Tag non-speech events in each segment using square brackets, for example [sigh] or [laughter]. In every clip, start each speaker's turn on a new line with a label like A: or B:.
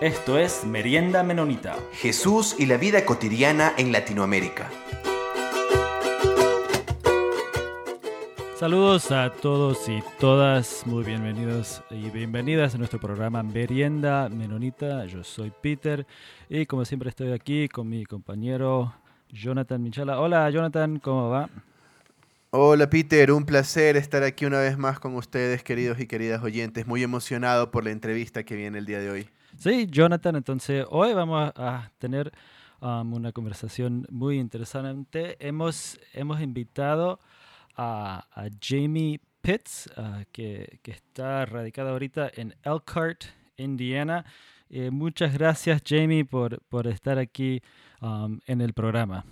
A: Esto es Merienda Menonita.
B: Jesús y la vida cotidiana en Latinoamérica.
C: Saludos a todos y todas, muy bienvenidos y bienvenidas a nuestro programa Merienda Menonita. Yo soy Peter y como siempre estoy aquí con mi compañero Jonathan Michala. Hola Jonathan, ¿cómo va?
D: Hola Peter, un placer estar aquí una vez más con ustedes, queridos y queridas oyentes. Muy emocionado por la entrevista que viene el día de hoy.
C: Sí, Jonathan, entonces hoy vamos a tener um, una conversación muy interesante. Hemos, hemos invitado a, Jamie Pitts, uh, que, que, está radicada ahorita en Elkhart, Indiana. Eh, muchas gracias, Jamie, por, por estar aquí um, en el programa.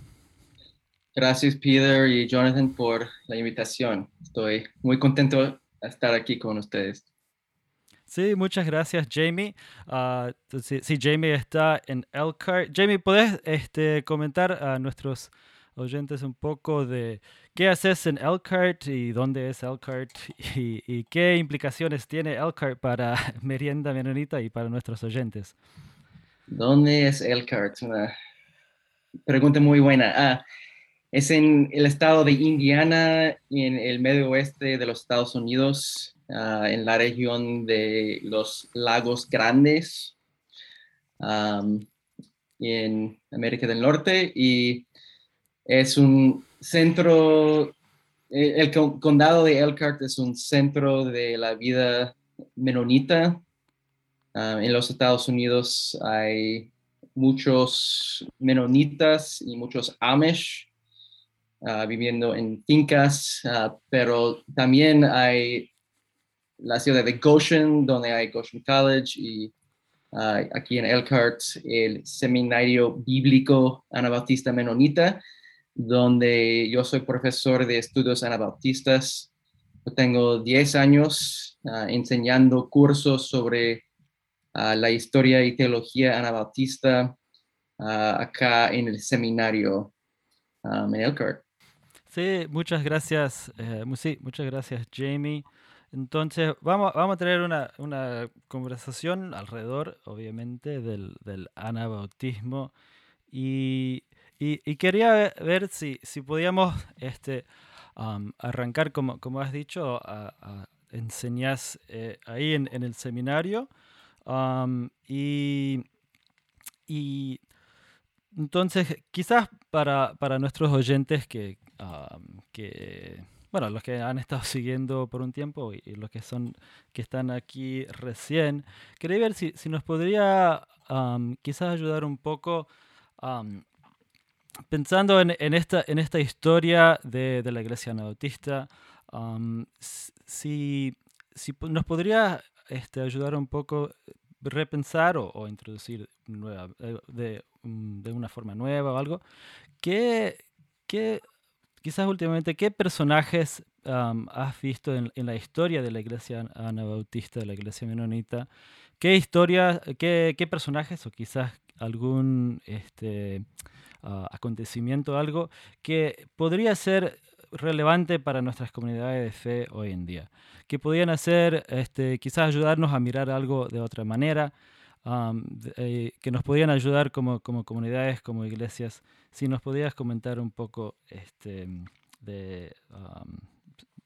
E: Gracias, Peter y Jonathan, por la invitación. Estoy muy contento de estar aquí con ustedes.
C: Sí, muchas gracias, Jamie. Uh, sí, Jamie está en Elkhart. Jamie, ¿puedes este, comentar a nuestros oyentes un poco de qué haces en Elkhart y dónde es Elkhart y, qué implicaciones tiene Elkhart para [laughs] Merienda Menonita y para nuestros oyentes?
E: ¿Dónde es Elkhart? Una pregunta muy buena. Ah, es en el estado de Indiana, en el medio oeste de los Estados Unidos. Ah, en la región de los lagos grandes en América del Norte y es un centro, eh, el condado de Elkhart es un centro de la vida menonita. Ah, en los Estados Unidos hay muchos menonitas y muchos Amish ah, viviendo en fincas, pero también hay la ciudad de Goshen, donde hay Goshen College, y ah, aquí en Elkhart, el Seminario Bíblico Anabautista Menonita, donde yo soy profesor de estudios anabautistas. Yo tengo 10 años enseñando cursos sobre la historia y teología anabautista acá en el seminario en Elkhart.
C: Sí, muchas gracias. Eh, sí, muchas gracias, Jamie. Entonces, vamos, vamos a tener una, una conversación alrededor, obviamente, del, del anabautismo. Y, y, quería ver si, si podíamos este, arrancar, como, como has dicho, a, a eh, ahí en, en, el seminario. y, y entonces, quizás para, para nuestros oyentes que, que bueno, los que han estado [laughs] siguiendo por un tiempo y, los que son que están aquí recién, quería ver si, si nos podría quizás ayudar un poco pensando en, esta, en esta historia de, la iglesia anabautista, si, si nos podría este, ayudar un poco repensar o, introducir eh, de, mm, de, una forma nueva o algo, ¿qué, qué quizás últimamente, ¿qué personajes has visto en, la historia de la iglesia anabautista, de la iglesia menonita? ¿Qué historia, qué, qué personajes o quizás algún este, uh, acontecimiento, algo que podría ser relevante para nuestras comunidades de fe hoy en día? Que podrían hacer, este, quizás ayudarnos a mirar algo de otra manera, eh, que nos podrían ayudar como, como comunidades, como iglesias. Si nos podías comentar un poco este, de,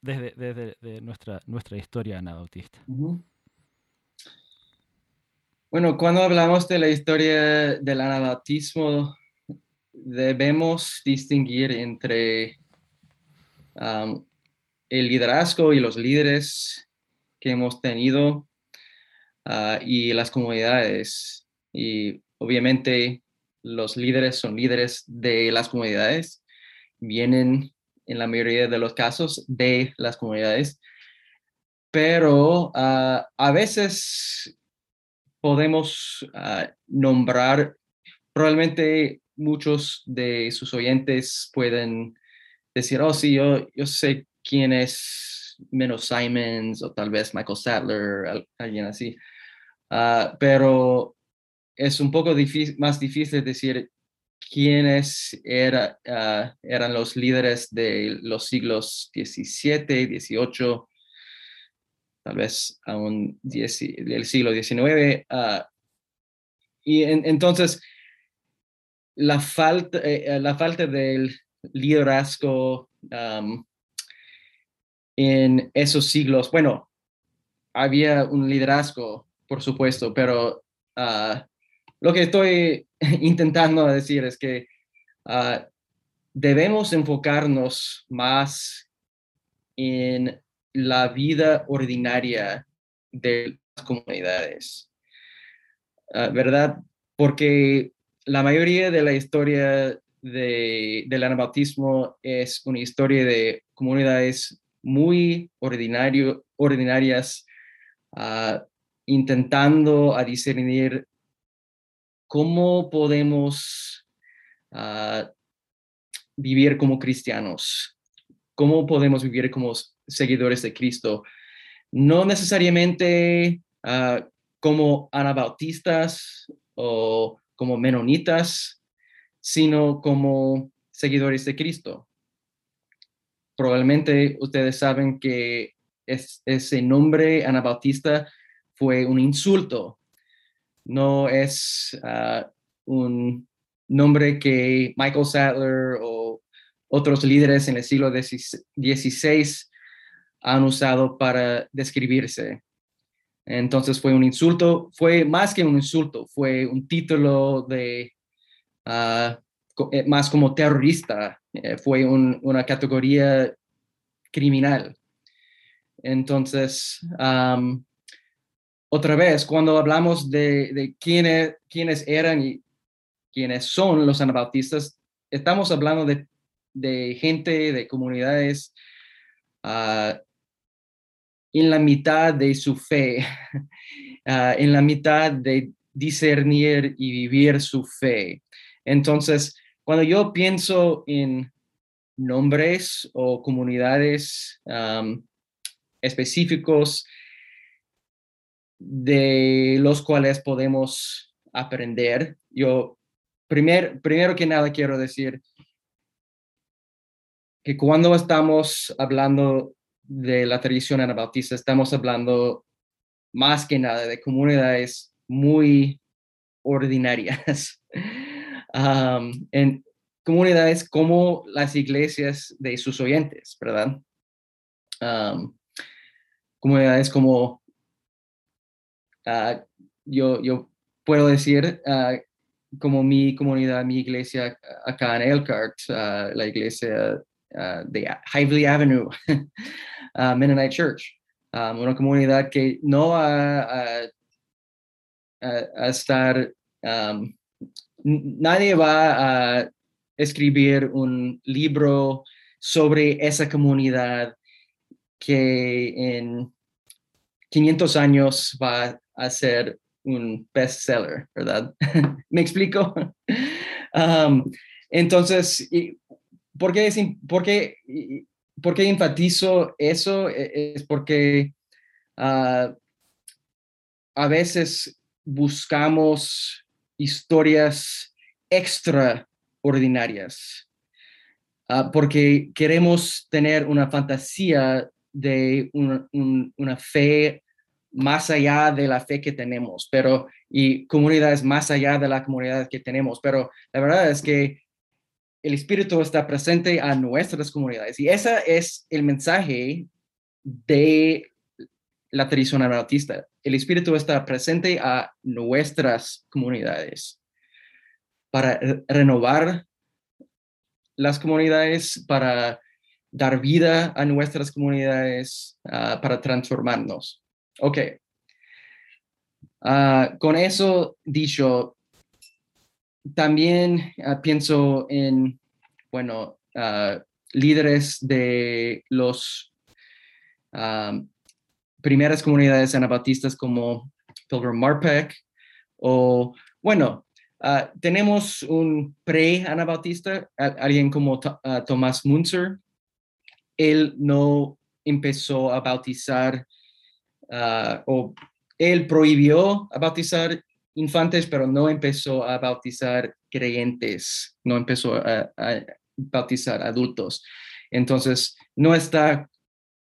C: desde, de nuestra, nuestra historia anabautista.
E: Bueno, cuando hablamos de la historia del anabautismo, debemos distinguir entre el liderazgo y los líderes que hemos tenido ah, y las comunidades. Y obviamente los líderes son líderes de las comunidades, vienen en la mayoría de los casos de las comunidades, pero ah, a veces podemos ah, nombrar, probablemente muchos de sus oyentes pueden decir, oh sí, yo, yo sé quién es menos Simons o tal vez Michael Sattler, alguien así. Ah, pero es un poco más difícil decir quiénes ah, eran los líderes de los siglos XVII, XVIII, tal vez aún del siglo XIX. ah, y en- entonces, la falta, eh, la falta del liderazgo en esos siglos, bueno, había un liderazgo, por supuesto, pero ah, lo que estoy [laughs] intentando decir es que ah, debemos enfocarnos más en la vida ordinaria de las comunidades, Ah, ¿verdad? Porque la mayoría de la historia de, del anabautismo es una historia de comunidades muy ordinarias, intentando a discernir cómo podemos ah, vivir como cristianos, cómo podemos vivir como seguidores de Cristo. No necesariamente ah, como anabautistas o como menonitas, sino como seguidores de Cristo. Probablemente ustedes saben que es- ese nombre anabautista fue un insulto. No es ah, un nombre que Michael Sadler o otros líderes en el siglo XVI han usado para describirse. Entonces fue un insulto, fue más que un insulto, fue un título de eh, más como terrorista, eh, fue un- una categoría criminal. Entonces, otra vez, cuando hablamos de, de quiénes, quiénes eran y quiénes son los anabautistas, estamos hablando de, gente, de comunidades ah, en la mitad de su fe, [laughs] ah, en la mitad de discernir y vivir su fe. Entonces, cuando yo pienso en nombres o comunidades am, específicos de los cuales podemos aprender, yo primer, primero que nada quiero decir que cuando estamos hablando de la tradición anabautista, estamos hablando más que nada de comunidades muy ordinarias. [laughs] En comunidades como las iglesias de sus oyentes, ¿verdad? Comunidades como ah, yo, yo puedo decir ah, como mi comunidad, mi iglesia acá en Elkhart, ah, la iglesia ah, de Hively Avenue, [laughs] ah, Mennonite Church, una comunidad que no va a, a- estar, nadie va a escribir un libro sobre esa comunidad que en 500 años va a ser un bestseller, ¿verdad? [laughs] ¿Me explico? Um, entonces, ¿por qué, por qué- por qué enfatizo eso? E- Es porque ah, a veces buscamos historias extraordinarias ah, porque queremos tener una fantasía de una, un- una fe más allá de la fe que tenemos, pero y comunidades más allá de la comunidad que tenemos, pero la verdad es que el Espíritu está presente a nuestras comunidades y ese es el mensaje de la tradición anabautista. El Espíritu está presente a nuestras comunidades para re- renovar las comunidades, para dar vida a nuestras comunidades, ah, para transformarnos. Ok. Ah, con eso dicho, también ah, pienso en, bueno, ah, líderes de los am, primeras comunidades anabautistas como Pilgrim Marpeck o, bueno, tenemos un pre-anabautista, alguien como To- Tomás Munzer. Él no empezó a bautizar ah, o él prohibió a bautizar infantes, pero no empezó a bautizar creyentes, no empezó a, a bautizar adultos. Entonces, no está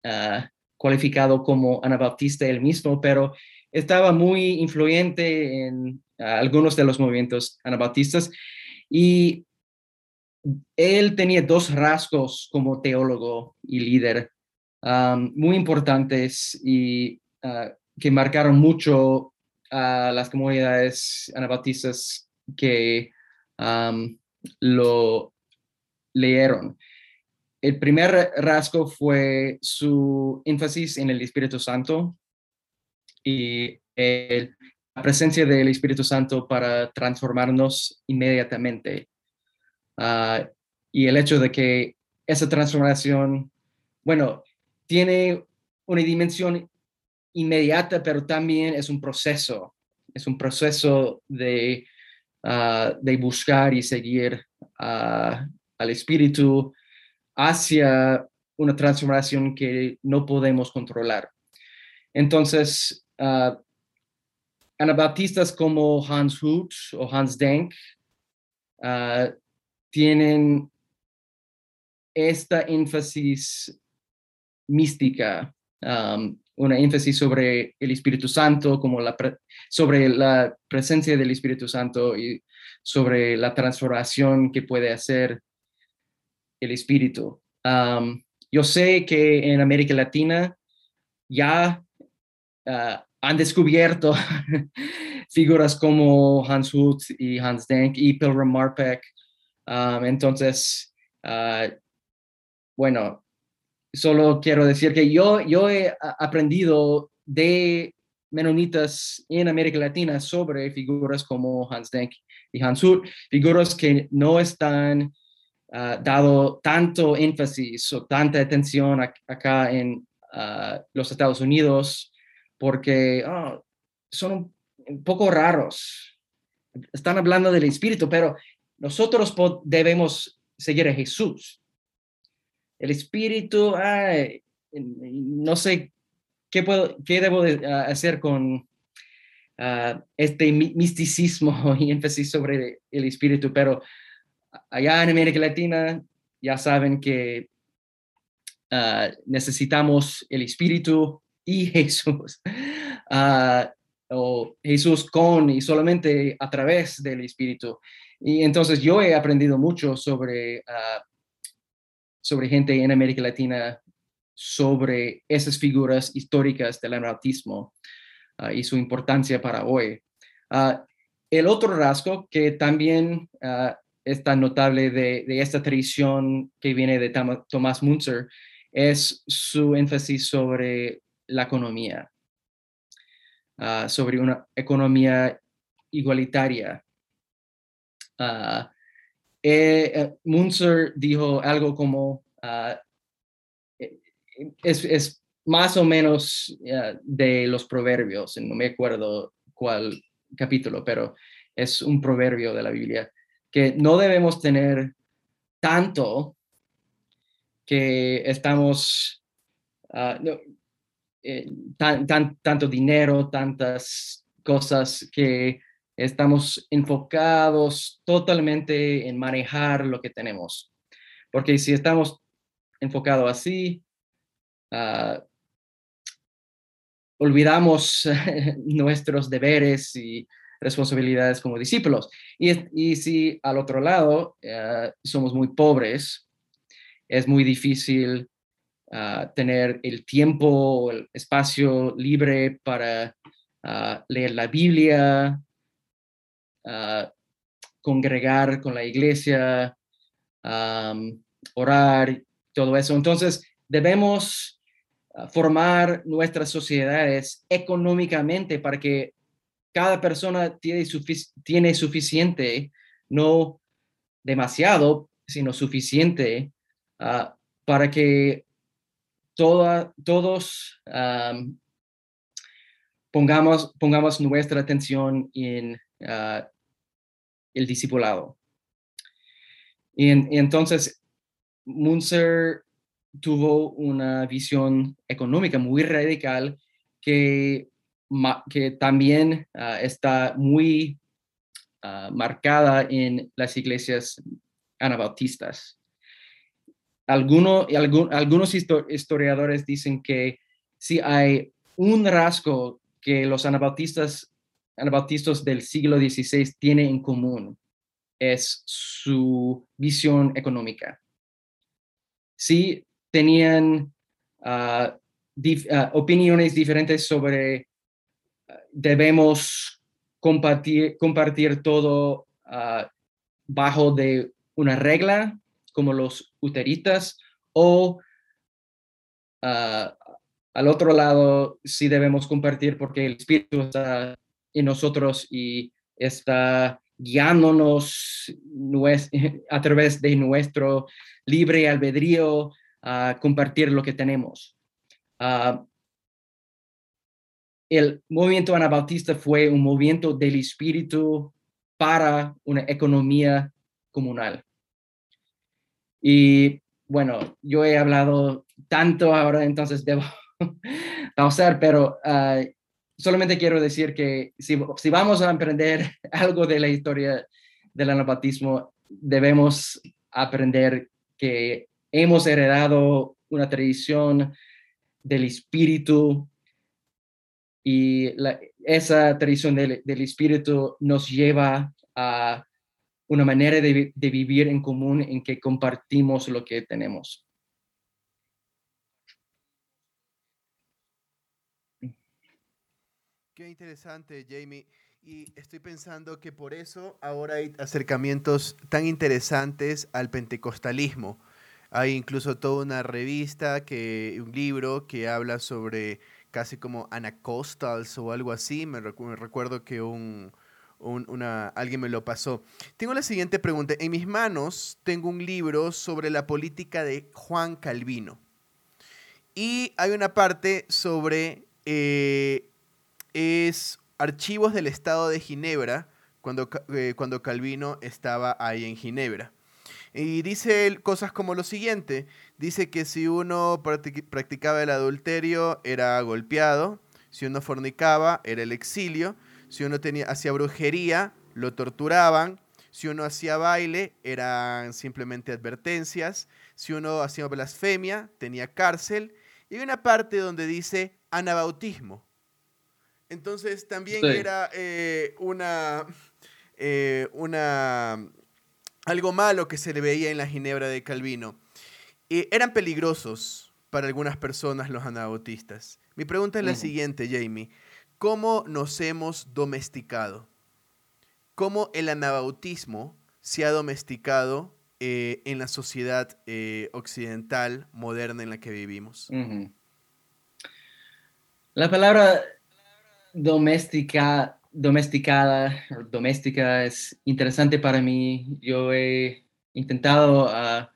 E: ah, cualificado como anabautista él mismo, pero estaba muy influyente en algunos de los movimientos anabautistas y él tenía dos rasgos como teólogo y líder muy importantes y ah, que marcaron mucho a las comunidades anabautistas que lo leyeron. El primer rasgo fue su énfasis en el Espíritu Santo y la presencia del Espíritu Santo para transformarnos inmediatamente. Ah, y el hecho de que esa transformación, bueno, tiene una dimensión inmediata, pero también es un proceso, es un proceso de, ah, de buscar y seguir ah, al Espíritu hacia una transformación que no podemos controlar. Entonces, uh, anabaptistas como Hans Hut o Hans Denk tienen esta énfasis mística, una énfasis sobre el Espíritu Santo, como la sobre la presencia del Espíritu Santo y sobre la transformación que puede hacer el Espíritu. Um, yo sé que en América Latina ya uh, han descubierto [laughs] figuras como Hans Hut y Hans Denk y Pilgrim Marpeck. Um, entonces, uh, bueno, solo quiero decir que yo, yo he aprendido de menonitas en América Latina sobre figuras como Hans Denk y Hans figuras que no están uh, dado tanto énfasis o tanta atención acá en uh, los Estados Unidos porque oh, son un poco raros. Están hablando del Espíritu, pero nosotros debemos seguir a Jesús el espíritu, no sé qué, puedo, qué debo ah, hacer con ah, este misticismo [laughs] y énfasis sobre el espíritu, pero allá en América Latina ya saben que ah, necesitamos el espíritu y [laughs] Jesús. o Jesús con y solamente a través del Espíritu. Y entonces yo he aprendido mucho sobre sobre gente en América Latina, sobre esas figuras históricas del anarquismo ah, y su importancia para hoy. Ah, el otro rasgo que también uh, es tan notable de, esta tradición que viene de Thomas Munzer es su énfasis sobre la economía, sobre una economía igualitaria. Eh, Munzer dijo algo como, ah, eh, es, más o menos de los proverbios, no me acuerdo cuál capítulo, pero es un proverbio de la Biblia, que no debemos tener tanto que estamos, ah, tanto dinero, tantas cosas que estamos enfocados totalmente en manejar lo que tenemos. Porque si estamos enfocados así, ah, olvidamos [laughs] nuestros deberes y responsabilidades como discípulos. Y, si al otro lado ah, somos muy pobres, es muy difícil ah, tener el tiempo, el espacio libre para leer la Biblia, congregar con la iglesia, orar, todo eso. Entonces, debemos ah, formar nuestras sociedades económicamente para que cada persona tiene, suficiente, no demasiado, sino suficiente ah, para que toda, todos pongamos, pongamos nuestra atención en Ah, el discipulado. Y, entonces, Munzer tuvo una visión económica muy radical que, que también ah, está muy ah, marcada en las iglesias anabautistas. Alguno, algunos historiadores dicen que si hay un rasgo que los anabautistas, anabautistas del siglo XVI tienen en común, es su visión económica. Sí, tenían ah, ah, opiniones diferentes sobre ah, debemos compartir, compartir todo bajo de una regla como los uteritas o al otro lado sí debemos compartir porque el Espíritu está en nosotros y está guiándonos [laughs] a través de nuestro libre albedrío a compartir lo que tenemos. Ah, el movimiento anabautista fue un movimiento del espíritu para una economía comunal. Y bueno, yo he hablado tanto ahora, entonces debo [laughs] pausar, pero uh, solamente quiero decir que si, vamos a aprender [laughs] algo de la historia del anabautismo, debemos aprender que hemos heredado una tradición del espíritu y esa tradición del, espíritu nos lleva a una manera de vivir en común en que compartimos lo que tenemos.
D: Qué interesante, Jamie. Y estoy pensando que por eso ahora hay acercamientos tan interesantes al pentecostalismo. Hay incluso toda una revista, que, un libro que habla sobre casi como anacostals o algo así. Me, recuerdo que un, una, alguien me lo pasó. Tengo la siguiente pregunta. En mis manos tengo un libro sobre la política de Juan Calvino. Y hay una parte sobre eh, es Archivos del Estado de Ginebra, cuando, eh, cuando Calvino estaba ahí en Ginebra. Y dice cosas como lo siguiente, dice que si uno practicaba el adulterio era golpeado, si uno fornicaba era el exilio, si uno hacía brujería lo torturaban, si uno hacía baile eran simplemente advertencias, si uno hacía blasfemia tenía cárcel, y hay una parte donde dice anabautismo, entonces también era eh, una, eh, una, algo malo que se le veía en la Ginebra de Calvino. Y eran peligrosos para algunas personas los anabautistas. Mi pregunta es la siguiente, Jamie. ¿Cómo nos hemos domesticado? ¿Cómo el anabautismo se ha domesticado eh, en la sociedad occidental moderna en la que vivimos?
E: La palabra doméstica, domesticada, doméstica es interesante para mí. Yo he intentado ah,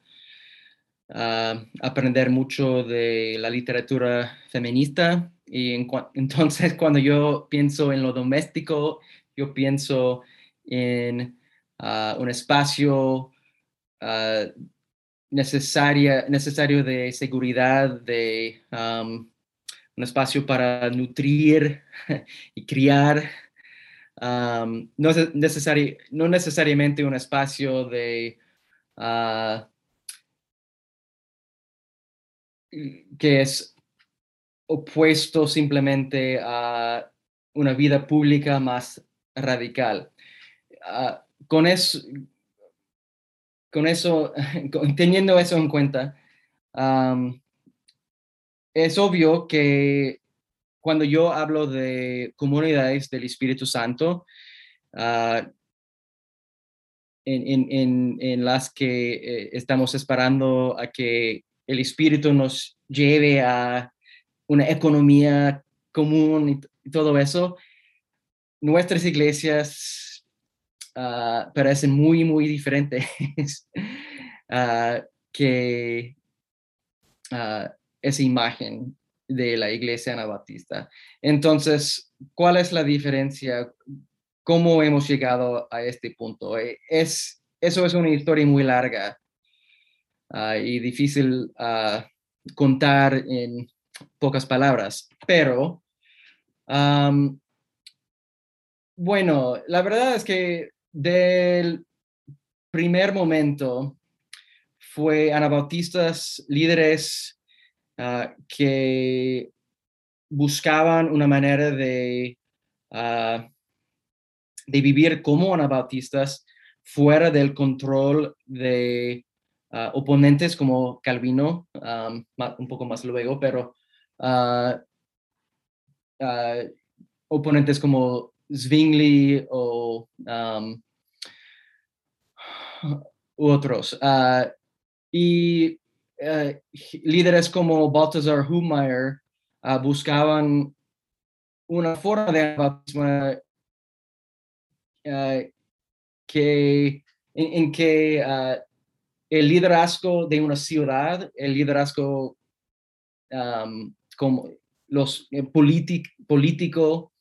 E: aprender mucho de la literatura feminista y [laughs] entonces cuando yo pienso en lo doméstico, yo pienso en ah, un espacio necesaria, necesario de seguridad, de un espacio para nutrir [laughs] y criar. no, no necesariamente un espacio de ah, que es opuesto simplemente a una vida pública más radical. Ah, con eso, con eso, [laughs] teniendo eso en cuenta, es obvio que cuando yo hablo de comunidades del Espíritu Santo, ah, en, las que eh, estamos esperando a que el Espíritu nos lleve a una economía común y, todo eso, nuestras iglesias ah, parecen muy, muy diferentes uh, [laughs] que esa imagen de la iglesia anabatista. Entonces, ¿cuál es la diferencia? ¿Cómo hemos llegado a este punto? Eh, es, eso es una historia muy larga ah, y difícil uh, contar en pocas palabras, pero bueno, la verdad es que del primer momento fue anabautistas, líderes Ah, que buscaban una manera de, ah, de vivir como anabautistas fuera del control de ah, oponentes como Calvino, un poco más luego, pero oponentes como Zwingli o otros. Y eh, líderes como Balthasar Humeyer ah, buscaban una forma de anabautismo eh, que, en, que ah, el liderazgo de una ciudad, el liderazgo am, como los eh, político,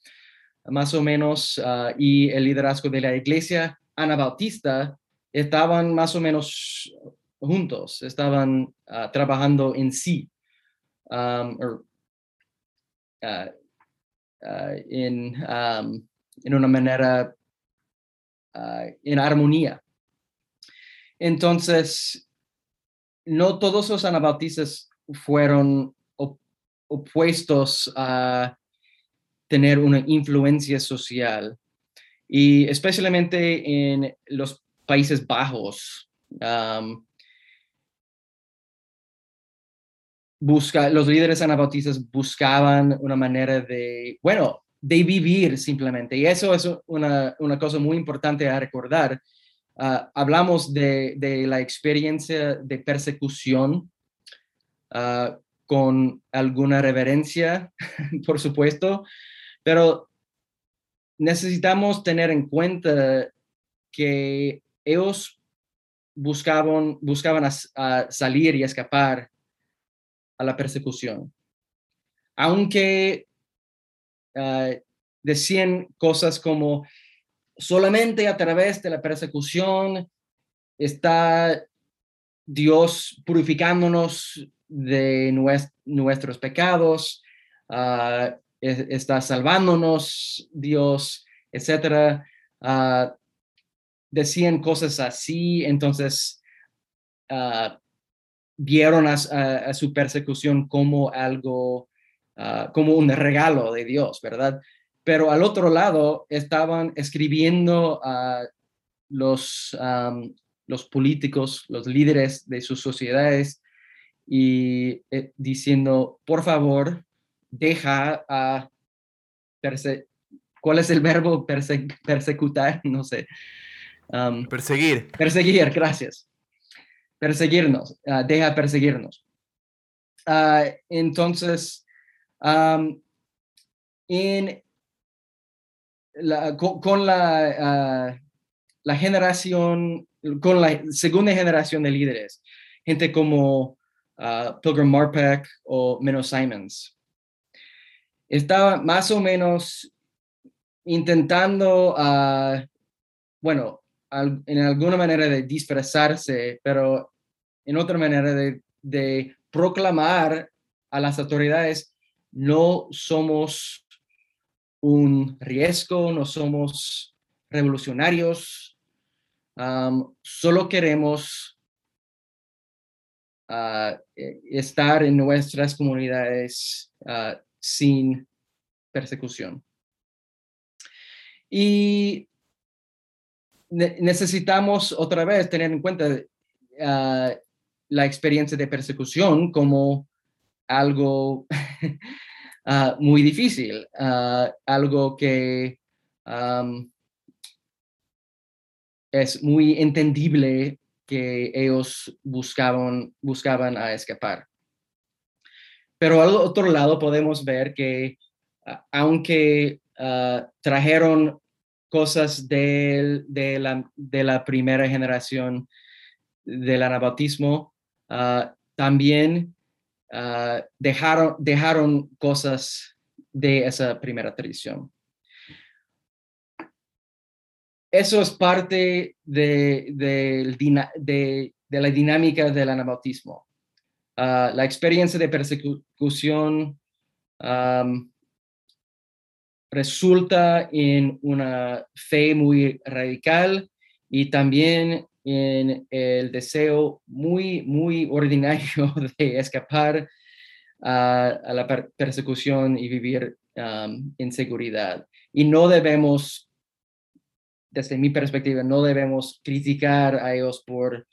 E: más o menos, ah, y el liderazgo de la iglesia anabautista estaban más o menos juntos, estaban ah, trabajando en sí, um, ah, en, um, en una manera en armonía. Entonces, no todos los anabautistas fueron op- opuestos a tener una influencia social y especialmente en los Países Bajos. am, busca, los líderes anabautistas buscaban una manera de, bueno, de vivir simplemente. Y eso es una, una cosa muy importante a recordar. Ah, hablamos de, de la experiencia de persecución ah, con alguna reverencia, [laughs] por supuesto, pero necesitamos tener en cuenta que ellos buscaban, buscaban a salir y escapar a la persecución. Aunque ah, decían cosas como solamente a través de la persecución está Dios purificándonos de nues- nuestros pecados, es- está salvándonos Dios, etcétera. Ah, decían cosas así, entonces vieron a, a- a su persecución como algo, ah, como un regalo de Dios, ¿verdad? Pero al otro lado estaban escribiendo a los, los políticos, los líderes de sus sociedades y eh, diciendo, por favor, deja a perse- ¿Cuál es el verbo perse- persecutar? [laughs] No sé.
D: Perseguir.
E: Perseguir, gracias. Perseguirnos, ah, deja perseguirnos. Ah, entonces, con, la, ah, la generación, con la segunda generación de líderes, gente como Pilgrim Marpeck o Menno Simons, estaba más o menos intentando, bueno, en alguna manera de disfrazarse, pero en otra manera de, proclamar a las autoridades, no somos un riesgo, no somos revolucionarios, solo queremos ah, eh, estar en nuestras comunidades ah, sin persecución. Y ne- necesitamos otra vez tener en cuenta ah, la experiencia de persecución como algo [laughs] ah, muy difícil, ah, algo que es muy entendible que ellos buscaban, buscaban a escapar. Pero al otro lado podemos ver que aunque ah, trajeron cosas del- de, la, de la primera generación del anabautismo, ah, también ah, dejaron, dejaron cosas de esa primera tradición. Eso es parte de, de- la dinámica del anabautismo. Ah, la experiencia de persecución resulta en una fe muy radical y también en el deseo muy, muy ordinario [laughs] de escapar a, la persecución y vivir en seguridad. Y no debemos, desde mi perspectiva, no debemos criticar a ellos por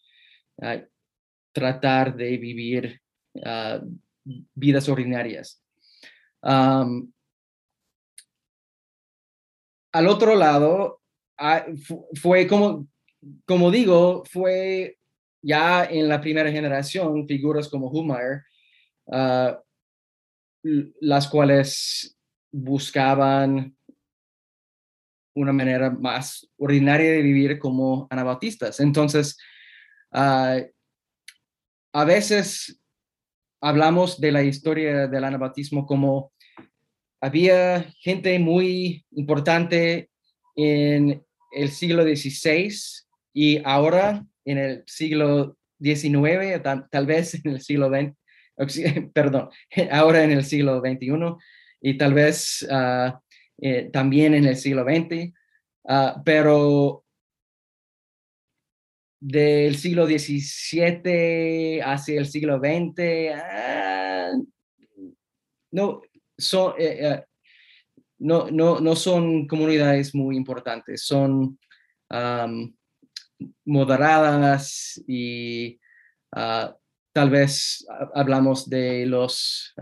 E: tratar de vivir ah, vidas ordinarias. al otro lado, ah, fue como, como digo, fue ya en la primera generación figuras como Humayr, las cuales buscaban una manera más ordinaria de vivir como anabautistas. Entonces, ah, a veces hablamos de la historia del anabautismo como había gente muy importante en el siglo XVI y ahora en el siglo XIX, tal, vez en el siglo XX, [laughs] perdón, ahora en el siglo XXI y tal vez eh, también en el siglo XX, ah, pero del siglo XVII hacia el siglo XX, ah, no, son, eh, eh, no, no, no, son comunidades muy importantes, son moderadas y tal vez hablamos de los,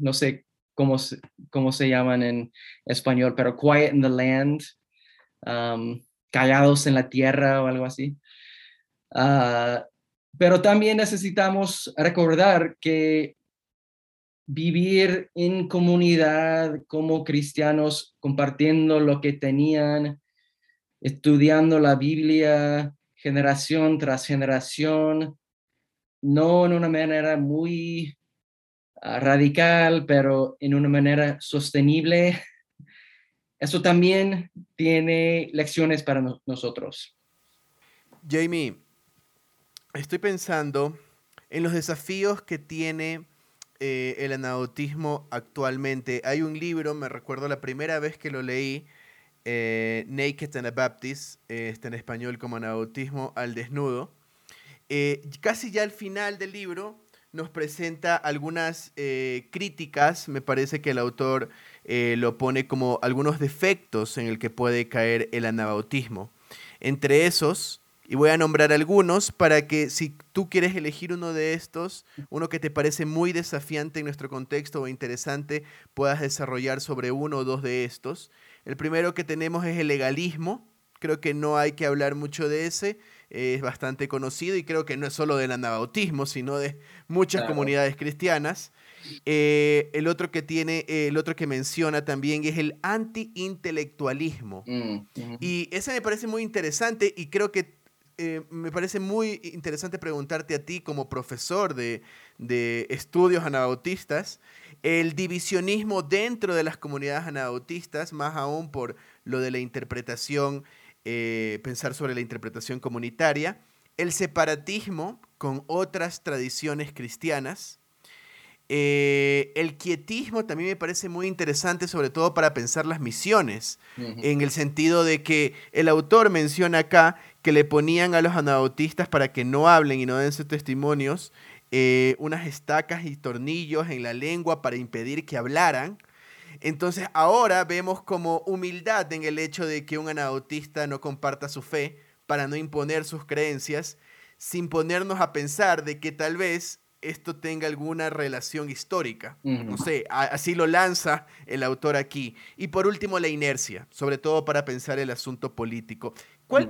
E: no sé cómo, se llaman en español, pero quiet in the land, callados en la tierra o algo así. Ah, pero también necesitamos recordar que vivir en comunidad como cristianos, compartiendo lo que tenían, estudiando la Biblia generación tras generación, no en una manera muy Ah, radical, pero en una manera sostenible, [laughs] eso también tiene lecciones para nosotros.
D: Jamie, estoy pensando en los desafíos que tiene eh, el anautismo actualmente. Hay un libro, me recuerdo la primera vez que lo leí, eh, Naked and eh, está en español como anautismo al desnudo. casi ya al final del libro nos presenta algunas eh, críticas, me parece que el autor eh, lo pone como algunos defectos en el que puede caer el anabautismo. Entre esos, y voy a nombrar algunos para que si tú quieres elegir uno de estos, uno que te parece muy desafiante en nuestro contexto o interesante, puedas desarrollar sobre uno o dos de estos. El primero que tenemos es el legalismo. Creo que no hay que hablar mucho de ese es bastante conocido y creo que no es solo del anabautismo, sino de muchas comunidades cristianas. Eh, el otro que tiene, el otro que menciona también es el anti-intelectualismo. Mm, y ese me parece muy interesante y creo que eh, me parece muy interesante preguntarte a ti como profesor de, de estudios anabautistas, el divisionismo dentro de las comunidades anabautistas, más aún por lo de la interpretación eh, pensar sobre la interpretación comunitaria, el separatismo con otras tradiciones cristianas, eh, el quietismo también me parece muy interesante, sobre todo para pensar las misiones, en el sentido de que el autor menciona acá que le ponían a los anabautistas para que no hablen y no den sus testimonios eh, unas estacas y tornillos en la lengua para impedir que hablaran. Entonces ahora vemos como humildad en el hecho de que un anabautista no comparta su fe para no imponer sus creencias, sin ponernos a pensar de que tal vez esto tenga alguna relación histórica. No sé, así lo lanza el autor aquí. Y por último, la inercia, sobre todo para pensar el asunto político.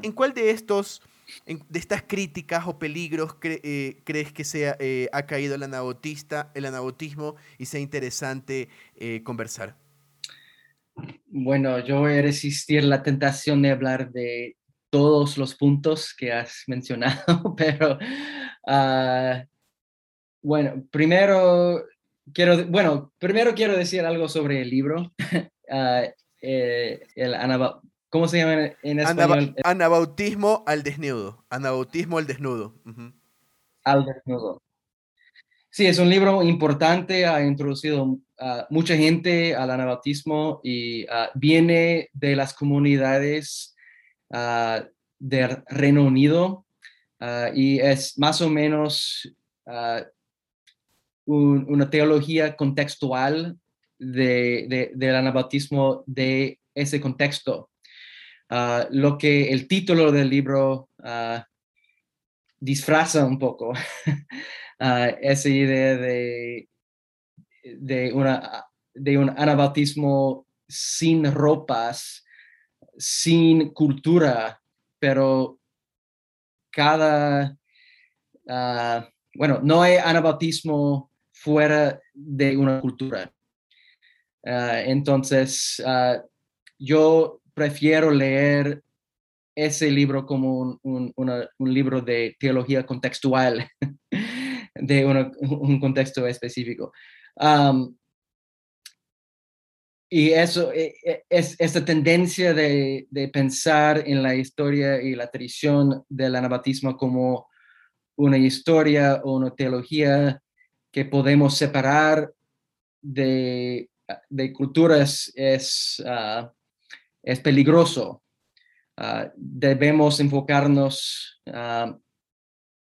D: ¿En cuál de estos, de estas críticas o peligros eh, crees que sea, eh, ha caído el anabautista, el anabautismo y sea interesante eh, conversar?
E: Bueno, yo voy a resistir la tentación de hablar de todos los puntos que has [laughs] mencionado, pero ah, bueno, primero quiero, bueno, primero quiero decir algo sobre el libro. [laughs] Ah, el ¿Cómo se llama en español?
D: anabautismo al desnudo. Anabautismo al desnudo.
E: Al desnudo. Sí, es un libro importante, ha introducido a mucha gente al anabautismo y ah, viene de las comunidades uh, del Reino Unido ah, y es más o menos una teología contextual de, del anabautismo de ese contexto. Ah, lo que el título del libro uh, disfraza un poco uh, [laughs] esa idea de, de, una, de un anabautismo sin ropas, sin cultura, pero cada, bueno, no hay anabautismo fuera de una cultura. entonces, yo prefiero leer ese libro como un, libro de teología contextual, [laughs] de un contexto específico. y eso e, e, es esta tendencia de, pensar en la historia y la tradición del anabautismo como una historia o una teología que podemos separar de, culturas es, ah, es peligroso. Ah, debemos enfocarnos ah,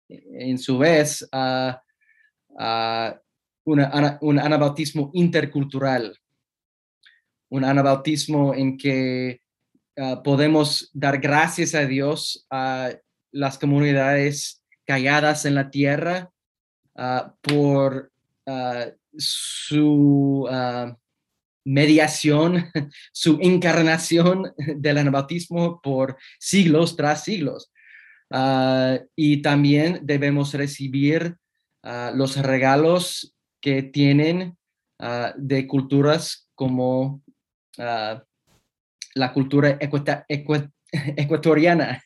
E: en su vez a, un anabautismo intercultural, un anabautismo en que ah, podemos dar gracias a Dios a las comunidades calladas en la tierra por su mediación, su encarnación del anabautismo por siglos tras siglos. Ah, y también debemos recibir ah, los regalos que tienen ah, de culturas como la cultura ecuatoriana,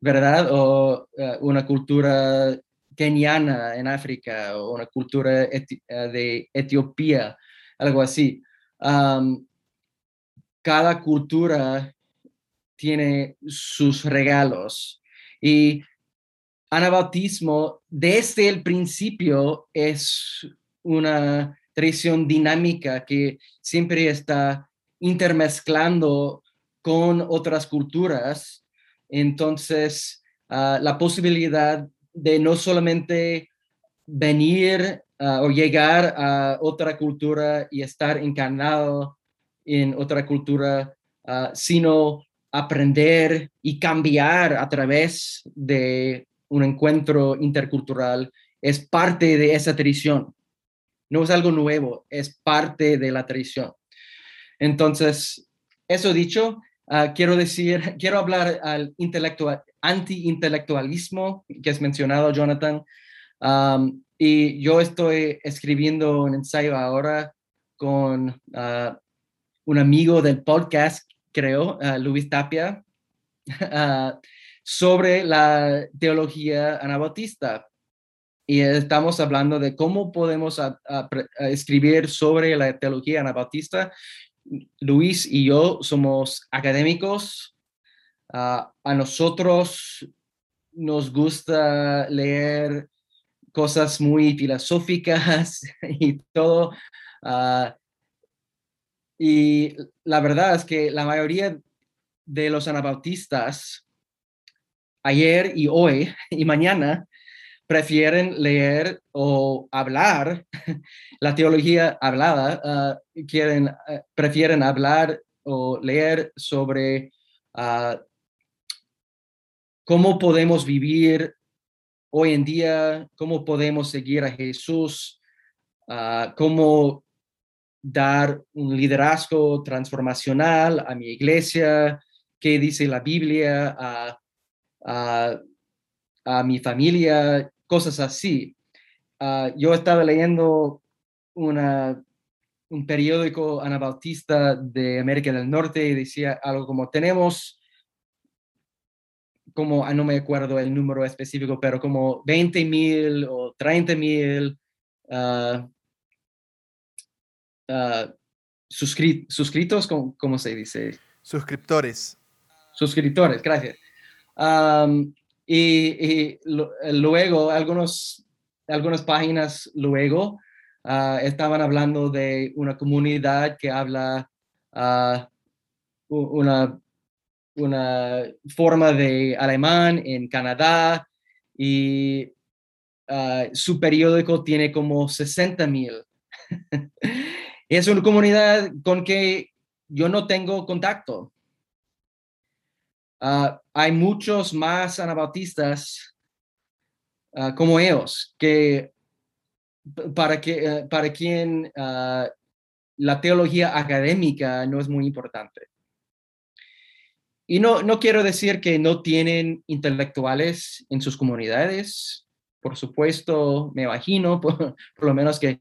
E: ¿verdad? O una cultura keniana en África o una cultura de Etiopía, algo así cada cultura tiene sus regalos y anabautismo desde el principio es una tradición dinámica que siempre está intermezclando con otras culturas. Entonces, ah, la posibilidad de no solamente venir Ah, o llegar a otra cultura y estar encarnado en otra cultura, ah, sino aprender y cambiar a través de un encuentro intercultural es parte de esa tradición. No es algo nuevo, es parte de la tradición. Entonces, eso dicho, ah, quiero decir, [laughs] quiero hablar al intelectual, anti-intelectualismo que has mencionado, Jonathan. Y yo estoy escribiendo un ensayo ahora con ah, un amigo del podcast, creo, uh, Luis Tapia, [laughs] ah, sobre la teología anabautista. Y estamos hablando de cómo podemos escribir sobre la teología anabautista. Luis y yo somos académicos. a nosotros nos gusta leer cosas muy filosóficas [laughs] y todo. Ah, y la verdad es que la mayoría de los anabautistas ayer y hoy y mañana prefieren leer o hablar [laughs] la teología hablada, ah, quieren, ah, prefieren hablar o leer sobre cómo podemos vivir hoy en día, cómo podemos seguir a Jesús, ah, cómo dar un liderazgo transformacional a mi iglesia, qué dice la Biblia a, mi familia, cosas así. Ah, yo estaba leyendo un periódico anabautista de América del Norte y decía algo como tenemos como, ah, no me acuerdo el número específico, pero como 20 mil o 30 mil uh, suscritos, ¿cómo, se dice?
D: Suscriptores.
E: Suscriptores, gracias. y, luego, algunos, algunas páginas luego estaban hablando de una comunidad que habla una una forma de alemán en Canadá y ah, su periódico tiene como 60 mil. [laughs] es una comunidad con que yo no tengo contacto. Ah, hay muchos más anabautistas ah, como ellos que para, que, eh, para quien la teología académica no es muy importante. Y no, no quiero decir que no tienen intelectuales en sus comunidades. Por supuesto, me imagino, [laughs] por, lo menos que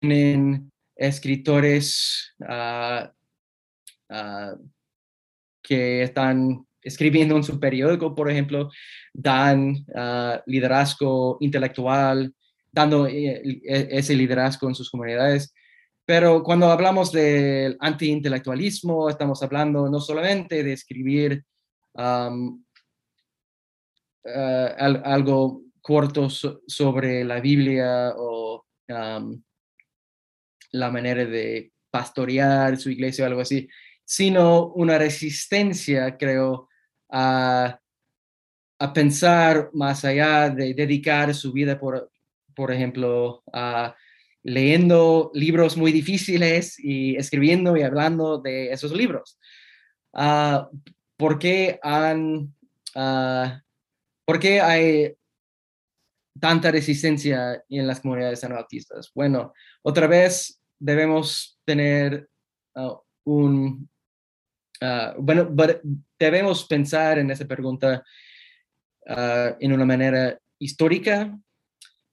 E: tienen escritores ah, que están escribiendo en su periódico, por ejemplo, dan ah, liderazgo intelectual, dando eh, e, ese liderazgo en sus comunidades. Pero cuando hablamos del antiintelectualismo, estamos hablando no solamente de escribir eh, algo corto sobre la Biblia o la manera de pastorear su iglesia o algo así, sino una resistencia, creo, a, a pensar más allá de dedicar su vida, por, por ejemplo, a leyendo libros muy difíciles y escribiendo y hablando de esos libros. Uh, ¿Por qué han, uh, ¿por qué hay tanta resistencia en las comunidades anabaptistas? Bueno, otra vez debemos tener uh, un, bueno, debemos pensar en esa pregunta en una manera histórica,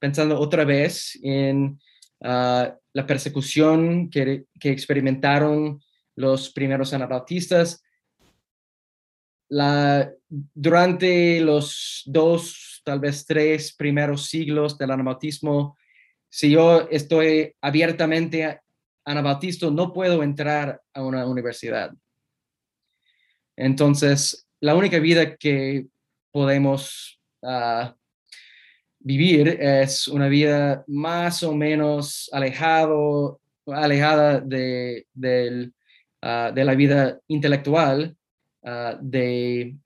E: pensando otra vez en Ah, la persecución que, experimentaron los primeros anabautistas. Durante los dos, tal vez tres primeros siglos del anabautismo, si yo estoy abiertamente anabautista, no puedo entrar a una universidad. Entonces, la única vida que podemos uh, vivir es una vida más o menos alejado, alejada de, ah, de la vida intelectual ah, de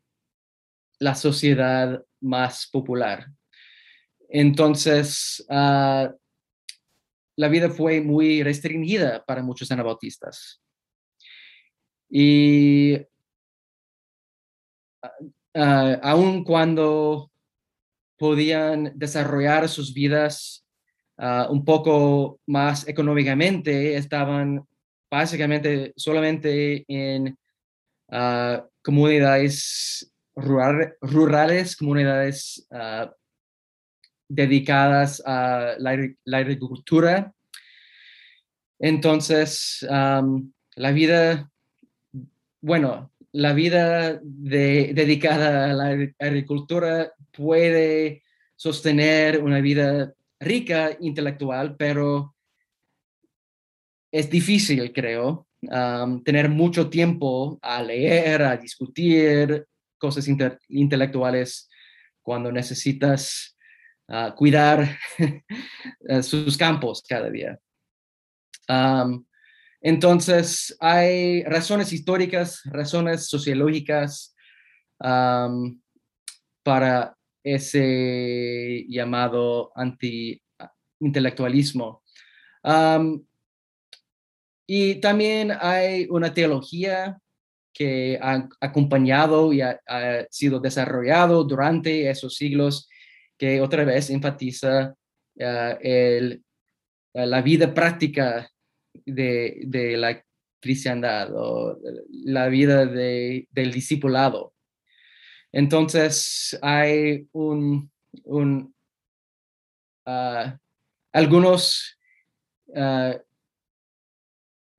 E: la sociedad más popular. Entonces, ah, la vida fue muy restringida para muchos anabautistas. Y aun cuando podían desarrollar sus vidas ah, un poco más económicamente, estaban básicamente solamente en ah, comunidades rurales, comunidades ah, dedicadas a la, agricultura. Entonces, la vida, bueno, la vida dedicada a la agricultura puede sostener una vida rica intelectual, pero es difícil, creo, tener mucho tiempo a leer, a discutir cosas intelectuales cuando necesitas ah, cuidar [laughs] sus campos cada día. Entonces, hay razones históricas, razones sociológicas para ese llamado anti-intelectualismo. y también hay una teología que ha acompañado y ha, sido desarrollado durante esos siglos que otra vez enfatiza ah, la vida práctica de, la cristiandad o la vida del discipulado. Entonces hay un, ah, algunos ah,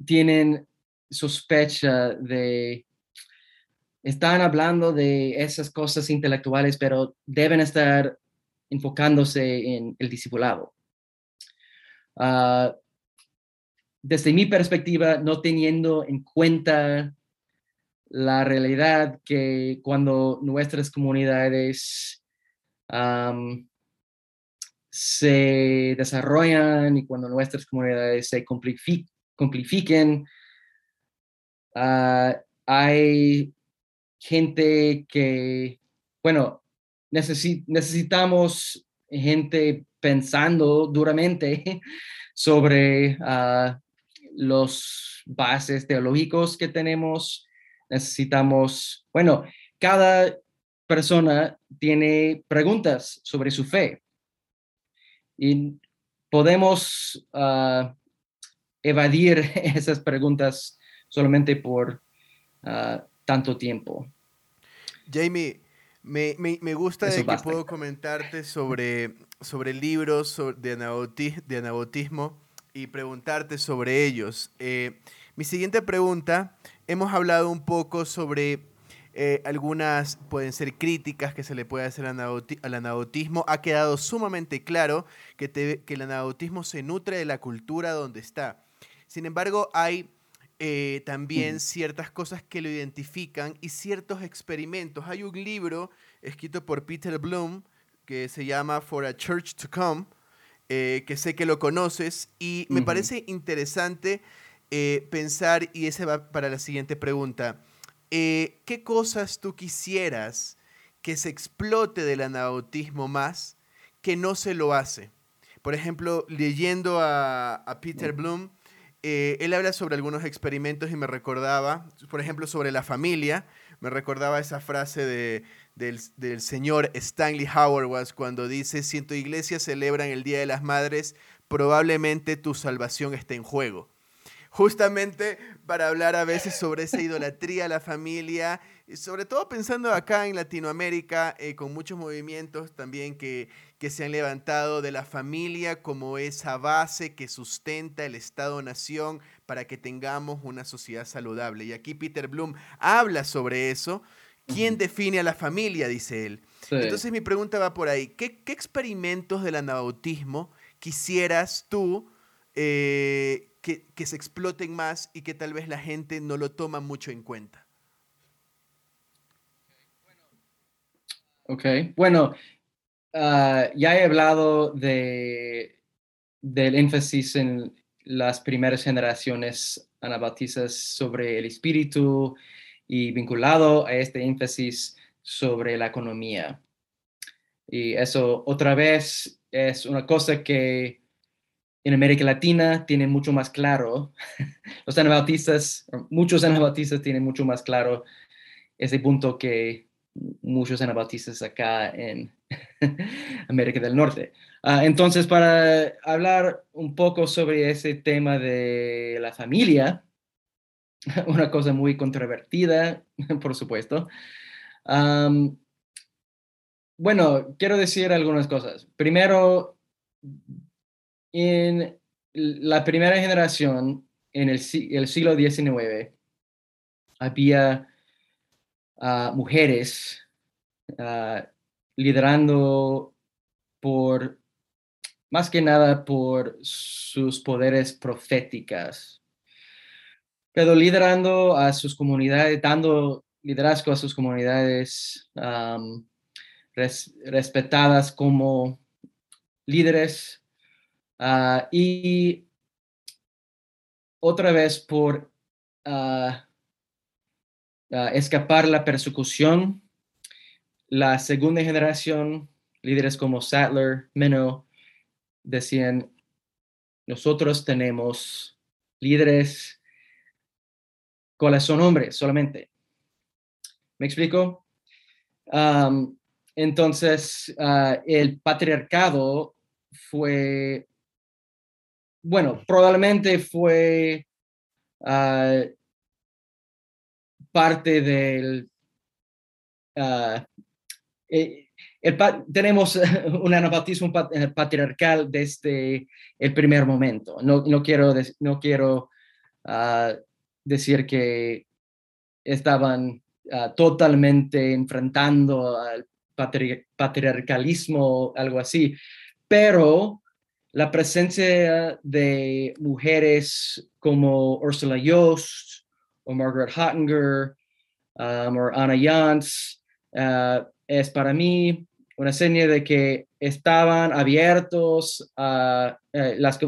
E: tienen sospecha de, están hablando de esas cosas intelectuales, pero deben estar enfocándose en el discipulado. Uh, desde mi perspectiva, no teniendo en cuenta la realidad que cuando nuestras comunidades se desarrollan y cuando nuestras comunidades se complifiquen, ah, hay gente que, bueno, necesitamos gente pensando duramente [laughs] sobre ah, los bases teológicos que tenemos. Necesitamos, bueno, cada persona tiene preguntas sobre su fe y podemos ah, evadir [laughs] esas preguntas solamente por ah, tanto tiempo.
D: Jamie, me, gusta de que puedo comentarte sobre, sobre libros de, de anabautismo y preguntarte sobre ellos. Eh, mi siguiente pregunta, hemos hablado un poco sobre eh, algunas, pueden ser críticas que se le puede hacer al anabautismo. Ha quedado sumamente claro que, que el anabautismo se nutre de la cultura donde está. Sin embargo, hay eh, también ciertas cosas que lo identifican y ciertos experimentos. Hay un libro escrito por Peter Bloom que se llama For a Church to Come, eh, que sé que lo conoces y me parece interesante eh, pensar, y ese va para la siguiente pregunta, ¿qué cosas tú quisieras que se explote del anabautismo más que no se lo hace? Por ejemplo, leyendo a, a Peter Bloom, eh, él habla sobre algunos experimentos y me recordaba, por ejemplo, sobre la familia, me recordaba esa frase del, señor Stanley Howard cuando dice, si en tu iglesia celebran el Día de las Madres, probablemente tu salvación esté en juego. Justamente para hablar a veces sobre esa idolatría a la familia, y sobre todo pensando acá en Latinoamérica, eh, con muchos movimientos también que, que se han levantado de la familia como esa base que sustenta el Estado-nación para que tengamos una sociedad saludable. Y aquí Peter Bloom habla sobre eso. ¿Quién define a la familia? Dice él. Entonces mi pregunta va por ahí. ¿Qué, experimentos del anabautismo quisieras tú eh, que, que se exploten más y que tal vez la gente no lo toma mucho en cuenta?
E: Ok, bueno, Ah, ya he hablado de, del énfasis en las primeras generaciones anabautistas sobre el espíritu y vinculado a este énfasis sobre la economía. Y eso otra vez es una cosa que en América Latina tiene mucho más claro. [laughs] Los anabautistas, muchos anabautistas tienen mucho más claro ese punto que muchos anabautistas acá en [laughs] América del Norte. Ah, entonces, para hablar un poco sobre ese tema de la familia, [laughs] una cosa muy controvertida, [laughs] por supuesto. bueno, quiero decir algunas cosas. Primero, en la primera generación, en el, el siglo XIX, había uh, mujeres uh, liderando por, más que nada por sus poderes proféticas, pero liderando a sus comunidades, dando liderazgo a sus comunidades um, respetadas como líderes uh, y otra vez por escapar la persecución. La segunda generación, líderes como Sattler, Minnow, decían, nosotros tenemos líderes cuáles son hombres solamente. ¿Me explico? entonces, ah, el patriarcado fue, bueno, probablemente fue ah, parte del... Ah, eh, tenemos [laughs] un anabautismo eh, patriarcal desde el primer momento. No, no quiero, no quiero ah, decir que estaban ah, totalmente enfrentando al patriarcalismo o algo así, pero la presencia de mujeres como Ursula Yost, o Margaret Hottinger um, o Anna Jans, uh, es para mí una seña de que estaban abiertos a, eh, las,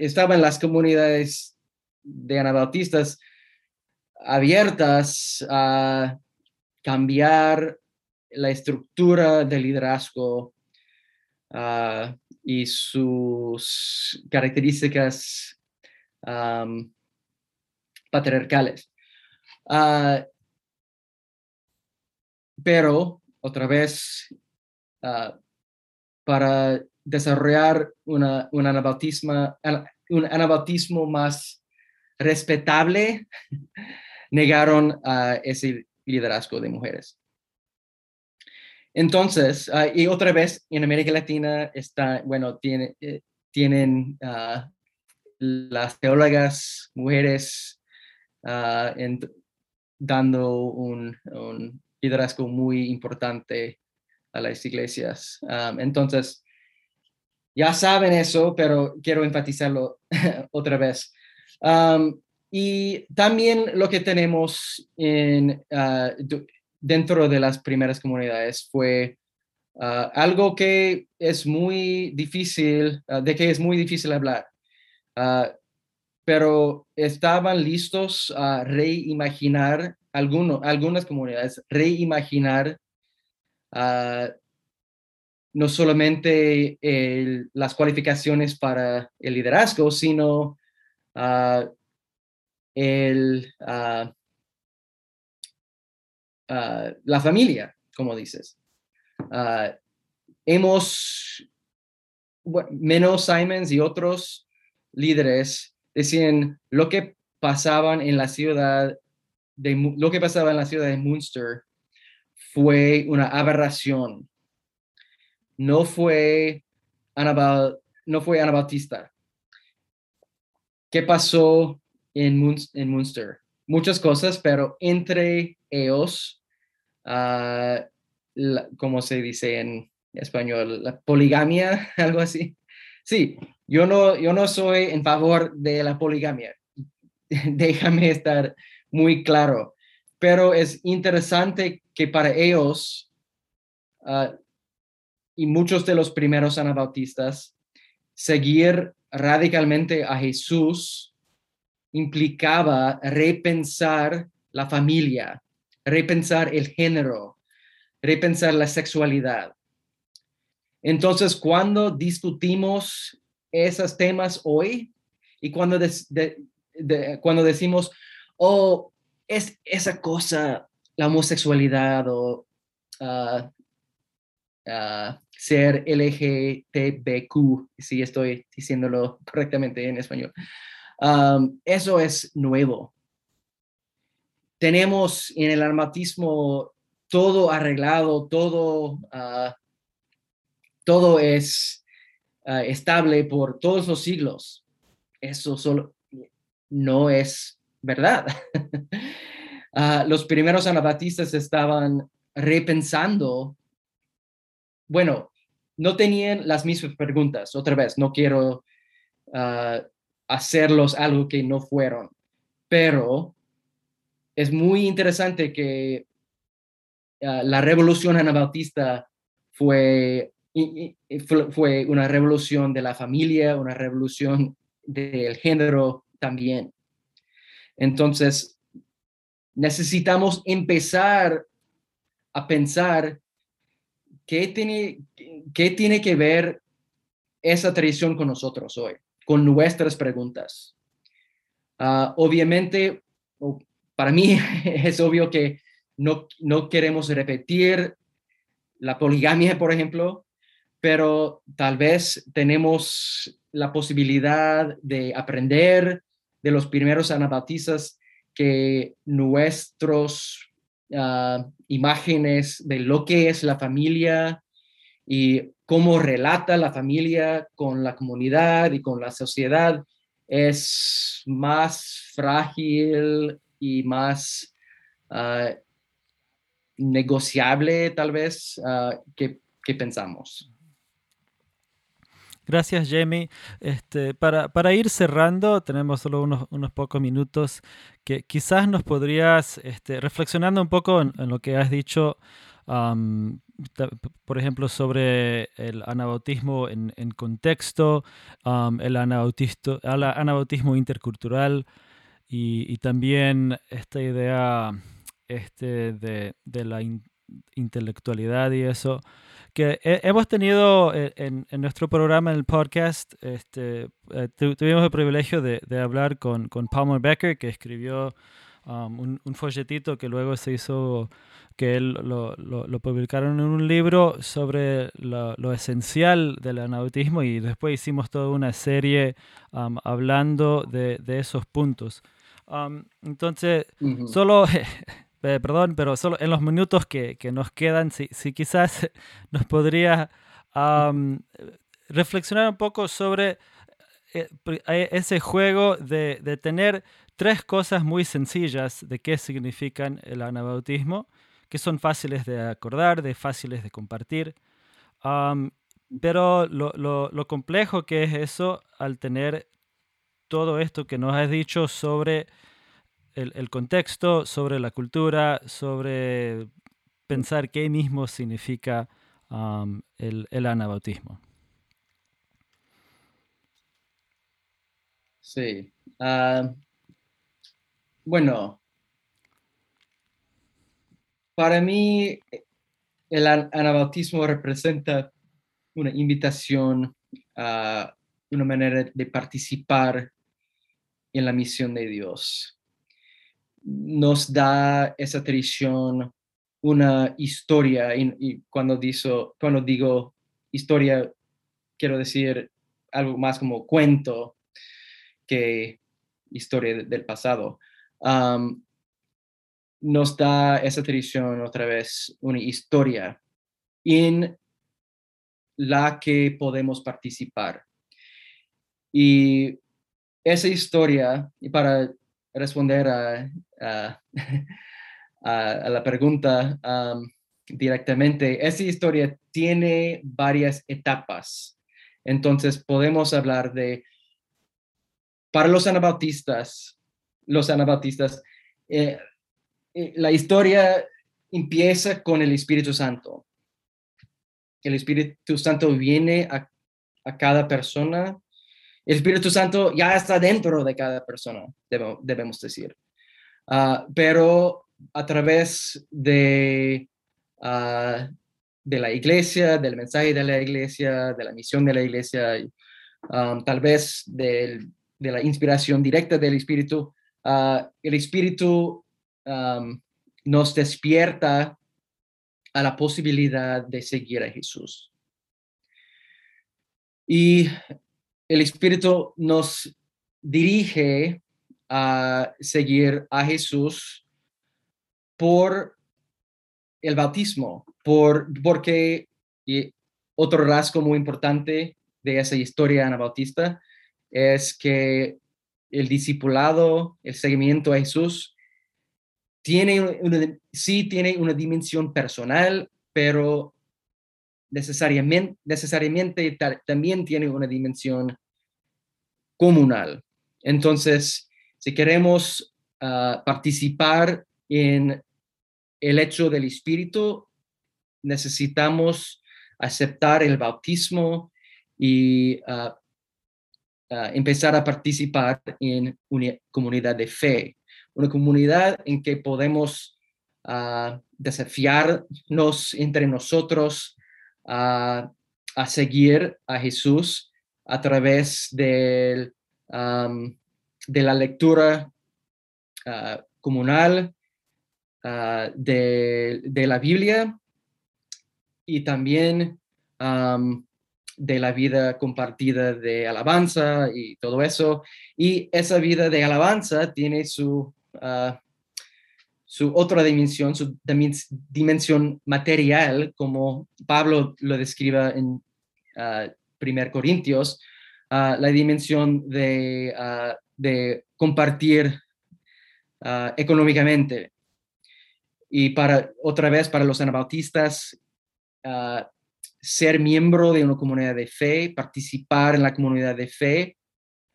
E: estaban las comunidades de anabautistas abiertas a cambiar la estructura del liderazgo ah, y sus características patriarcales. Ah, pero, otra vez, ah, para desarrollar una, un, anabautismo, un anabautismo más respetable, negaron a ese liderazgo de mujeres. Entonces, ah, y otra vez, en América Latina está, bueno, tiene, eh, tienen ah, las teólogas mujeres ah, dando un, liderazgo muy importante a las iglesias. Entonces, ya saben eso, pero quiero enfatizarlo [laughs] otra vez. Y también lo que tenemos en, ah, dentro de las primeras comunidades fue ah, algo que es muy difícil, ah, de que es muy difícil hablar. Pero estaban listos a reimaginar, alguno, algunas comunidades, reimaginar no solamente las cualificaciones para el liderazgo, sino ah, el, ah, ah, la familia, como dices. Ah, hemos, bu- menos Simons y otros líderes decían lo que pasaban en la ciudad de lo que pasaba en la ciudad de Munster fue una aberración. No fue Anabal, no fue Anabautista. ¿Qué pasó en, Mun- en Munster? Muchas cosas, pero entre ellos, ah, la- ¿cómo se dice en español? La poligamia, [laughs] algo así. Sí, yo no, yo no soy en favor de la poligamia. [laughs] Déjame estar muy claro. Pero es interesante que para ellos ah, y muchos de los primeros anabautistas, seguir radicalmente a Jesús implicaba repensar la familia, repensar el género, repensar la sexualidad. Entonces, cuando discutimos esos temas hoy y cuando, cuando decimos, oh, es esa cosa, la homosexualidad o ah, ah, ser LGTBQ, si estoy diciéndolo correctamente en español. Am, eso es nuevo. Tenemos en el armatismo todo arreglado, todo, ah, todo es ah, estable por todos los siglos. Eso solo no es verdad. [laughs] Ah, los primeros anabatistas estaban repensando, bueno, no tenían las mismas preguntas. Otra vez, no quiero ah, hacerlos algo que no fueron, pero es muy interesante que ah, la revolución anabautista fue, fue una revolución de la familia, una revolución del género también. Entonces, necesitamos empezar a pensar qué tiene, qué tiene que ver esa tradición con nosotros hoy, con nuestras preguntas. Ah, obviamente, para mí [laughs] es obvio que no, no queremos repetir la poligamia, por ejemplo, pero tal vez tenemos la posibilidad de aprender de los primeros anabautistas que nuestros ah, imágenes de lo que es la familia y cómo relata la familia con la comunidad y con la sociedad es más frágil y más ah, negociable tal vez ah, que, que pensamos.
C: Gracias, Jamie. Este, para, para ir cerrando, tenemos solo unos, unos pocos minutos que quizás nos podrías, este, reflexionando un poco en, en lo que has dicho, por ejemplo, sobre el anabautismo en, contexto, am, el anabautisto- ala- anabautismo intercultural y, también esta idea este, de, de la in- intelectualidad y eso. que he- hemos tenido eh, en, en nuestro programa, en el podcast, este, eh, tu- tuvimos el privilegio de, de hablar con, con Palmer Becker, que escribió um, un, un folletito que luego se hizo, que él lo, lo- lo publicaron en un libro sobre lo, lo esencial del anabautismo y después hicimos toda una serie um, hablando de, de esos puntos. Um, entonces,
E: Ujú.
C: Solo, [laughs] eh, perdón, pero solo en los minutos que, que nos quedan, si, si quizás [laughs] nos podría am, reflexionar un poco sobre eh, eh, ese juego de, de tener tres cosas muy sencillas de qué significan el anabautismo, que son fáciles de acordar, de fáciles de compartir. pero lo, complejo que es eso al tener todo esto que nos has dicho sobre el, contexto, sobre la cultura, sobre pensar qué mismo significa el anabautismo.
E: Sí. Ah, bueno, para mí el an- anabautismo representa una invitación a una manera de participar en la misión de Dios. Nos da esa tradición una historia y, cuando, digo historia quiero decir algo más como cuento que historia de- del pasado. Nos da esa tradición otra vez, una historia en la que podemos participar. Y esa historia, y para responder a, [laughs] la pregunta am, directamente, esa historia tiene varias etapas. Entonces podemos hablar de para los anabautistas, los anabautistas, eh, eh, la historia empieza con el Espíritu Santo. El Espíritu Santo viene a, cada persona. El Espíritu Santo ya está dentro de cada persona, debemos decir. Ah, pero a través de, ah, de la iglesia, del mensaje de la iglesia, de la misión de la iglesia, um, tal vez de la inspiración directa del Espíritu, ah, el Espíritu nos despierta a la posibilidad de seguir a Jesús. Y el Espíritu nos dirige a seguir a Jesús por el bautismo, por, porque y otro rasgo muy importante de esa historia anabautista es que el discipulado, el seguimiento a Jesús, tiene una, sí tiene una dimensión personal, pero necesariamente, necesariamente ta- también tiene una dimensión comunal. Entonces, si queremos ah, participar en el hecho del Espíritu, necesitamos aceptar el bautismo y ah, empezar a participar en una comunidad de fe, una comunidad en que podemos ah, desafiarnos entre nosotros a, a seguir a Jesús a través del, am, de la lectura ah, comunal ah, de, de la Biblia y también am, de la vida compartida de alabanza y todo eso. Y esa vida de alabanza tiene su, ah, su otra dimensión, su dimen- dimensión material, como Pablo lo describe en ah, 1 Corintios, ah, la dimensión de, de compartir económicamente. Y para, otra vez, para los anabautistas, ah, ser miembro de una comunidad de fe, participar en la comunidad de fe,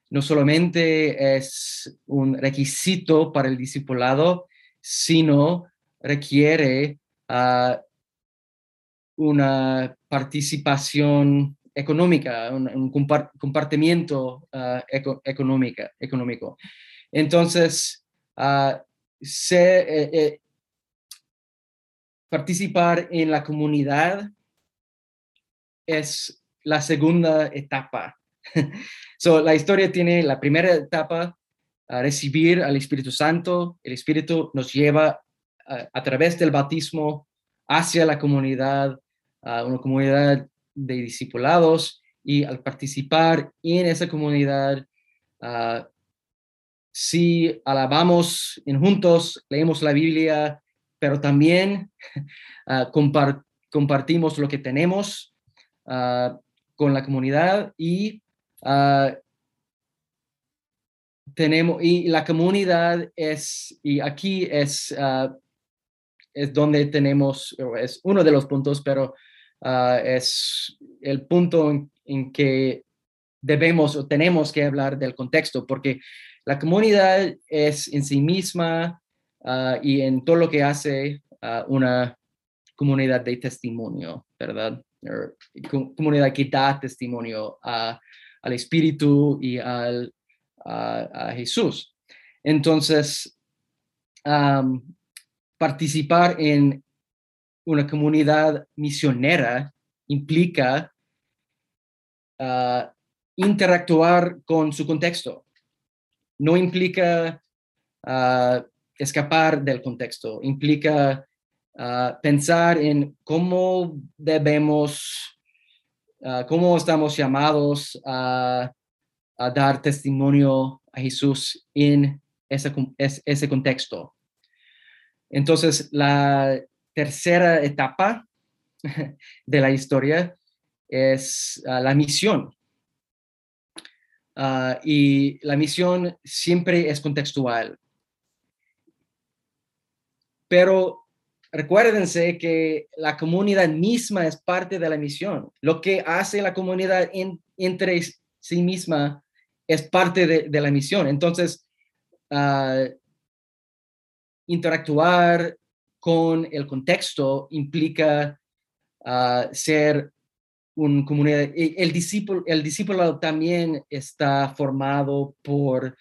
E: no solamente es un requisito para el discipulado, sino requiere ah, una participación económica, un, un compar- compartimiento eco- económica, económico. Entonces, ah, eh, eh, participar en la comunidad es la segunda etapa. [laughs] so, la historia tiene la primera etapa, a recibir al Espíritu Santo. El Espíritu nos lleva a, través del bautismo hacia la comunidad, a una comunidad de discipulados y al participar en esa comunidad, si alabamos en juntos, leemos la Biblia, pero también [laughs] compartimos lo que tenemos con la comunidad y tenemos, y la comunidad es, y aquí es, uh, es donde tenemos, es uno de los puntos, pero uh, es el punto en, que debemos o tenemos que hablar del contexto, porque la comunidad es en sí misma uh, y en todo lo que hace una comunidad de testimonio, ¿verdad? Comunidad que da testimonio al Espíritu y al a, Jesús. Entonces, participar en una comunidad misionera implica ah, interactuar con su contexto. No implica ah, escapar del contexto, implica pensar en cómo debemos, cómo estamos llamados a dar testimonio a Jesús en ese, ese contexto. Entonces, la tercera etapa [laughs] de la historia es la misión. Y la misión siempre es contextual. Pero recuérdense que la comunidad misma es parte de la misión. Lo que hace la comunidad entre sí misma es parte de, la misión. Entonces, ah, interactuar con el contexto implica ah, ser un comunidad. El discípulo, el también está formado por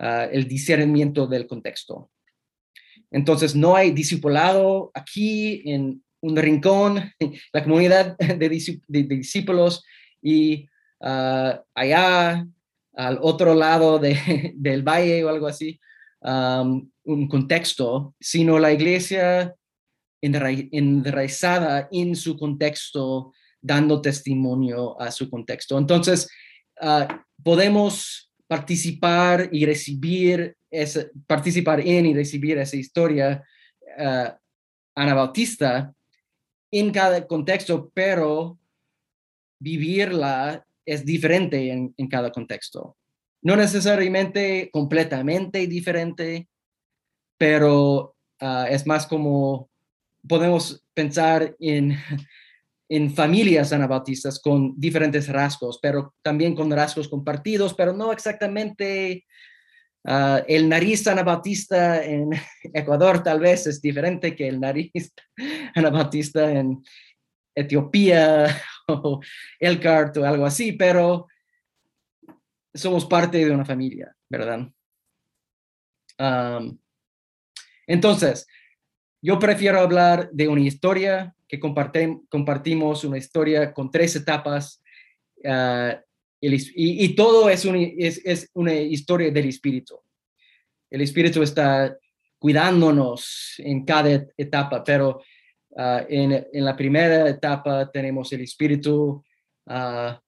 E: ah, el discernimiento del contexto. Entonces, no hay discipulado aquí en un rincón, [laughs] la comunidad de, discípulos y allá al otro lado [laughs] del valle o algo así, un contexto, sino la iglesia enraizada en su contexto, dando testimonio a su contexto. Entonces, ah, podemos participar y recibir, ese, participar en y recibir esa historia uh, anabautista en cada contexto, pero vivirla es diferente en, cada contexto. No necesariamente completamente diferente, pero ah, es más como podemos pensar en, en familias anabautistas con diferentes rasgos, pero también con rasgos compartidos, pero no exactamente ah, el nariz anabautista en [laughs] Ecuador tal vez es diferente que el nariz [laughs] anabautista en Etiopía [laughs] o Elkhart o algo así, pero somos parte de una familia, ¿verdad? entonces, yo prefiero hablar de una historia que compartimos, una historia con tres etapas ah, y, todo es, es, es una historia del espíritu. El espíritu está cuidándonos en cada etapa, pero Ah, en, la primera etapa tenemos el espíritu ah,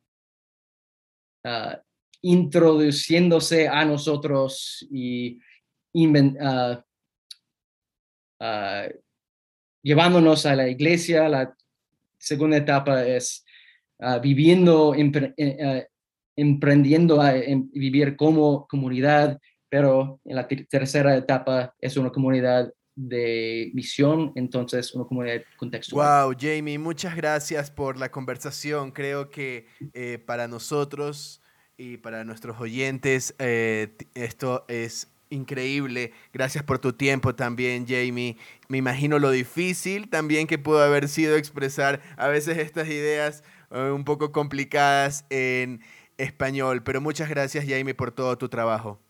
E: introduciéndose a nosotros y llevándonos a la iglesia. La segunda etapa es viviendo, eh, eh, emprendiendo a vivir como comunidad, pero en la tercera etapa es una comunidad de visión, entonces una comunidad contextual.
D: Wow, Jamie, muchas gracias por la conversación. Creo que eh, para nosotros y para nuestros oyentes esto es increíble. Gracias por tu tiempo también, Jamie. Me imagino lo difícil también que pudo haber sido expresar a veces estas ideas eh, un poco complicadas en español, pero muchas gracias, Jamie, por todo tu trabajo.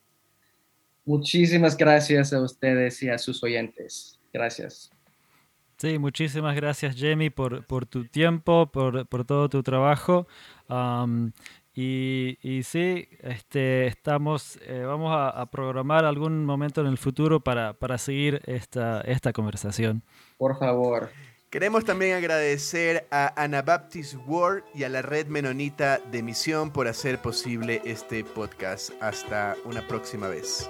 E: Muchísimas gracias a ustedes y a sus oyentes. Gracias.
C: Sí, muchísimas gracias Jamie por, por tu tiempo, por, por todo tu trabajo. Y, y sí, este, estamos, eh, vamos a, a programar algún momento en el futuro para, para seguir esta, esta conversación.
E: Por favor.
D: Queremos también agradecer a Anabaptist World y a la Red Menonita de Misión por hacer posible este podcast. Hasta una próxima vez.